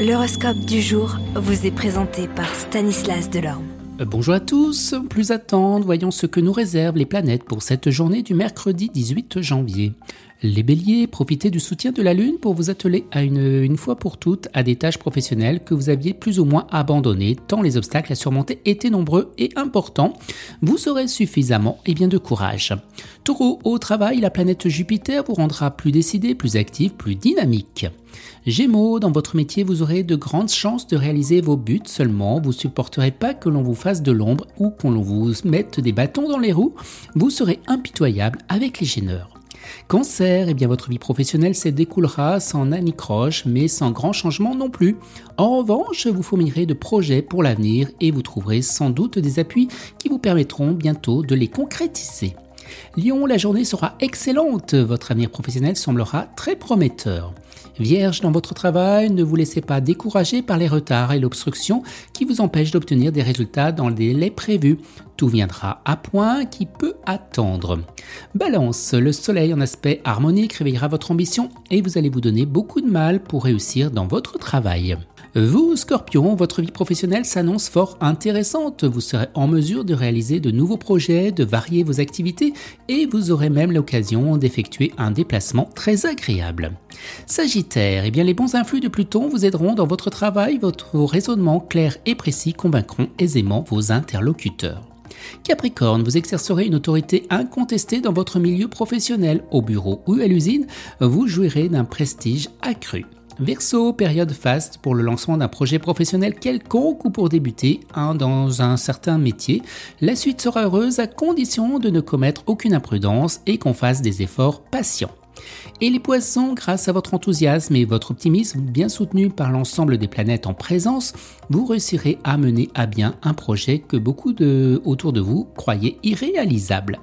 L'horoscope du jour vous est présenté par Stanislas Delorme. Euh, bonjour à tous, plus attendre, voyons ce que nous réservent les planètes pour cette journée du mercredi 18 janvier. Les béliers, profitez du soutien de la Lune pour vous atteler à une, une fois pour toutes à des tâches professionnelles que vous aviez plus ou moins abandonnées, tant les obstacles à surmonter étaient nombreux et importants. Vous aurez suffisamment et bien de courage. Taureau, au travail, la planète Jupiter vous rendra plus décidé, plus actif, plus dynamique. Gémeaux, dans votre métier, vous aurez de grandes chances de réaliser vos buts seulement. Vous supporterez pas que l'on vous fasse de l'ombre ou qu'on vous mette des bâtons dans les roues. Vous serez impitoyable avec les gêneurs. Cancer, eh bien votre vie professionnelle se découlera sans anicroche, mais sans grand changement non plus. En revanche, vous fourmillerez de projets pour l'avenir et vous trouverez sans doute des appuis qui vous permettront bientôt de les concrétiser. Lyon, la journée sera excellente, votre avenir professionnel semblera très prometteur. Vierge, dans votre travail, ne vous laissez pas décourager par les retards et l'obstruction qui vous empêchent d'obtenir des résultats dans les délais prévus. Tout viendra à point qui peut attendre. Balance, le soleil en aspect harmonique réveillera votre ambition et vous allez vous donner beaucoup de mal pour réussir dans votre travail. Vous, Scorpion, votre vie professionnelle s'annonce fort intéressante. Vous serez en mesure de réaliser de nouveaux projets, de varier vos activités et vous aurez même l'occasion d'effectuer un déplacement très agréable. Sagittaire, eh bien les bons influx de Pluton vous aideront dans votre travail. Votre raisonnement clair et précis convaincront aisément vos interlocuteurs. Capricorne, vous exercerez une autorité incontestée dans votre milieu professionnel, au bureau ou à l'usine, vous jouirez d'un prestige accru. Verseau, période faste pour le lancement d'un projet professionnel quelconque ou pour débuter dans un certain métier. La suite sera heureuse à condition de ne commettre aucune imprudence et qu'on fasse des efforts patients. Et les poissons, grâce à votre enthousiasme et votre optimisme bien soutenu par l'ensemble des planètes en présence, vous réussirez à mener à bien un projet que beaucoup de, autour de vous croyaient irréalisable.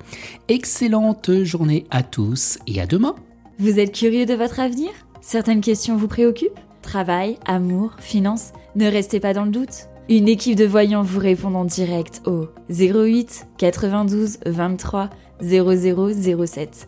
Excellente journée à tous et à demain. Vous êtes curieux de votre avenir? Certaines questions vous préoccupent? Travail, amour, finances? Ne restez pas dans le doute. Une équipe de voyants vous répond en direct au 08 92 23 0007.